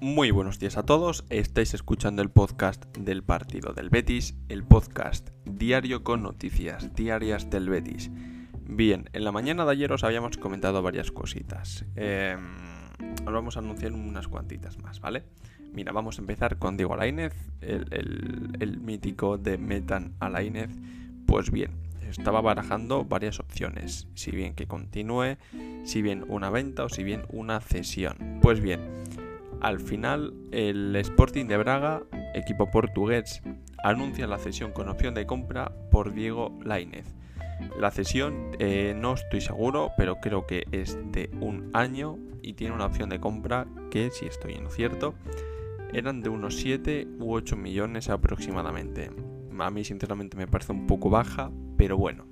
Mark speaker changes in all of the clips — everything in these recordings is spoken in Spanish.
Speaker 1: Muy buenos días a todos, estáis escuchando el podcast del partido del Betis, el podcast diario con noticias diarias del Betis. Bien, en la mañana de ayer os habíamos comentado varias cositas. Eh, os vamos a anunciar unas cuantitas más, ¿vale? Mira, vamos a empezar con Diego Alainez, el, mítico de Metan Alainez. Pues bien, estaba barajando varias opciones, si bien que continúe, si bien una venta o si bien una cesión. Pues bien, al final el Sporting de Braga, equipo portugués, anuncia la cesión con opción de compra por Diego Lainez. La cesión eh, no estoy seguro, pero creo que es de un año y tiene una opción de compra que, si estoy en lo cierto, eran de unos 7 u 8 millones aproximadamente. A mí sinceramente me parece un poco baja, pero bueno.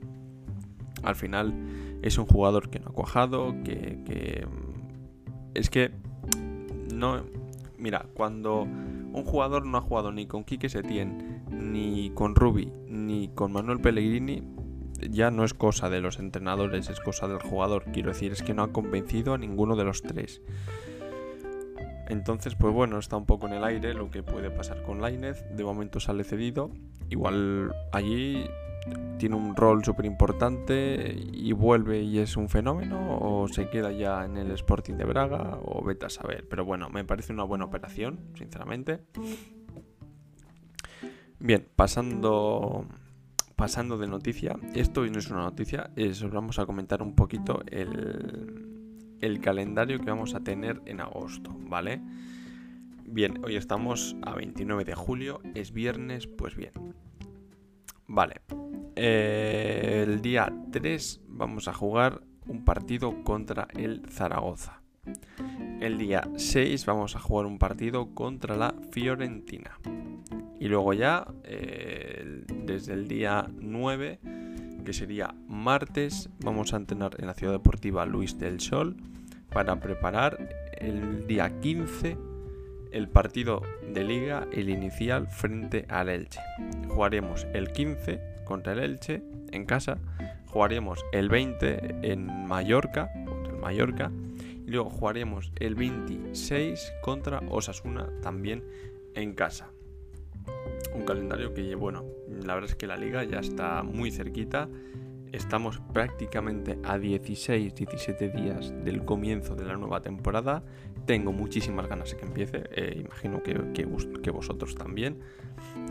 Speaker 1: Al final es un jugador que no ha cuajado, que, es que no mira, cuando un jugador no ha jugado ni con Quique Setién, ni con Rubi, ni con Manuel Pellegrini, ya no es cosa de los entrenadores, es cosa del jugador. Quiero decir, es que no ha convencido a ninguno de los tres. Entonces, pues bueno, está un poco en el aire lo que puede pasar con Lainez. De momento sale cedido. Igual allí tiene un rol súper importante y vuelve y es un fenómeno o se queda ya en el Sporting de Braga o vete a saber. Pero bueno, me parece una buena operación, sinceramente. Bien, pasando pasando de noticia, esto no es una noticia, es, vamos a comentar un poquito el, el calendario que vamos a tener en agosto, ¿vale? Bien, hoy estamos a 29 de julio, es viernes, pues bien. Vale, eh, el día 3 vamos a jugar un partido contra el Zaragoza. El día 6 vamos a jugar un partido contra la Fiorentina. Y luego ya, eh, desde el día 9, que sería martes, vamos a entrenar en la Ciudad Deportiva Luis del Sol para preparar el día 15 el partido de liga, el inicial frente al Elche. Jugaremos el 15 contra el Elche en casa, jugaremos el 20 en Mallorca contra el Mallorca y luego jugaremos el 26 contra Osasuna también en casa. Un calendario que, bueno, la verdad es que la liga ya está muy cerquita. Estamos prácticamente a 16-17 días del comienzo de la nueva temporada. Tengo muchísimas ganas de que empiece. Eh, imagino que, que, vosotros también.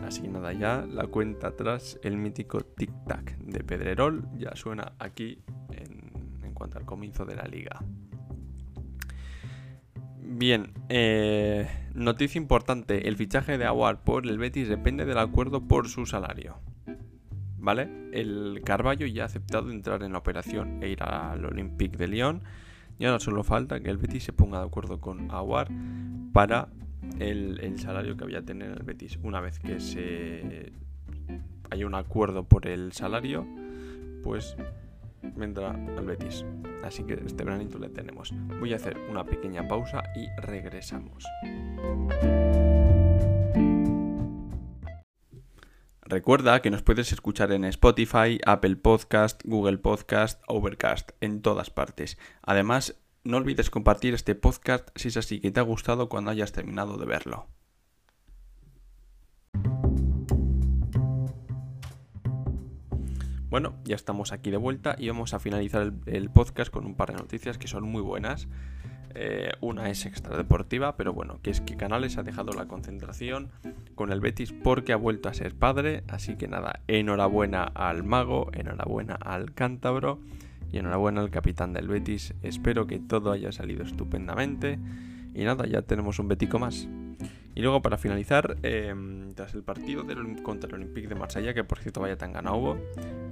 Speaker 1: Así que nada, ya la cuenta atrás, el mítico tic-tac de Pedrerol ya suena aquí en, cuanto al comienzo de la liga. Bien, eh, noticia importante, el fichaje de Aguar por el Betis depende del acuerdo por su salario. El Carballo ya ha aceptado entrar en la operación e ir al Olympique de Lyon. Y ahora solo falta que el Betis se ponga de acuerdo con Aguar para el, salario que había tener el Betis. Una vez que se haya un acuerdo por el salario, pues vendrá al Betis. Así que este veranito le tenemos. Voy a hacer una pequeña pausa y regresamos. Recuerda que nos puedes escuchar en Spotify, Apple Podcast, Google Podcast, Overcast, en todas partes. Además, no olvides compartir este podcast si es así que te ha gustado cuando hayas terminado de verlo. Bueno, ya estamos aquí de vuelta y vamos a finalizar el, podcast con un par de noticias que son muy buenas. Eh, una es extradeportiva, pero bueno, que es que Canales ha dejado la concentración con el Betis porque ha vuelto a ser padre. Así que nada, enhorabuena al mago, enhorabuena al cántabro y enhorabuena al capitán del Betis. Espero que todo haya salido estupendamente. Y nada, ya tenemos un Betico más. Y luego para finalizar, em, tras el partido del, contra el Olympique de Marsella, que por cierto vaya tan ganado hubo,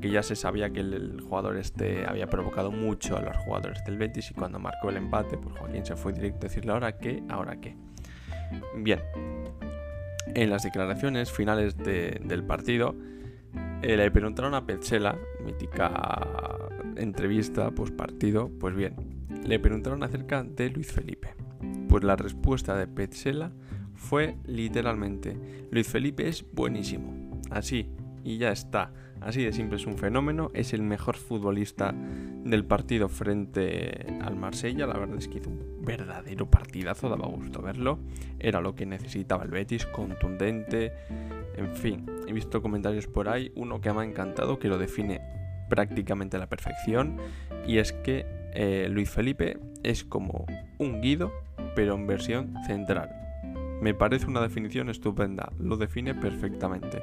Speaker 1: que ya se sabía que el, jugador este había provocado mucho a los jugadores del Betis y cuando marcó el empate, pues Joaquín se fue directo a decirle ahora qué, ahora qué. Bien, en las declaraciones finales del partido, eh, le preguntaron a Petzela, mítica entrevista post partido, pues bien, le preguntaron acerca de Luis Felipe. Pues la respuesta de Petzela fue literalmente, Luis Felipe es buenísimo. Así, y ya está. Así de simple es un fenómeno, es el mejor futbolista del partido frente al Marsella, la verdad es que hizo un verdadero partidazo, daba gusto verlo, era lo que necesitaba el Betis, contundente, en fin, he visto comentarios por ahí, uno que me ha encantado, que lo define prácticamente a la perfección, y es que eh, Luis Felipe es como un Guido, pero en versión central. Me parece una definición estupenda, lo define perfectamente.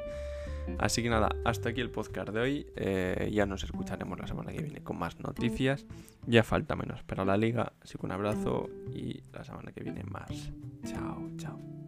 Speaker 1: Así que nada, hasta aquí el podcast de hoy. Eh, ya nos escucharemos la semana que viene con más noticias. Ya falta menos para la liga. Así que un abrazo y la semana que viene más. Chao, chao.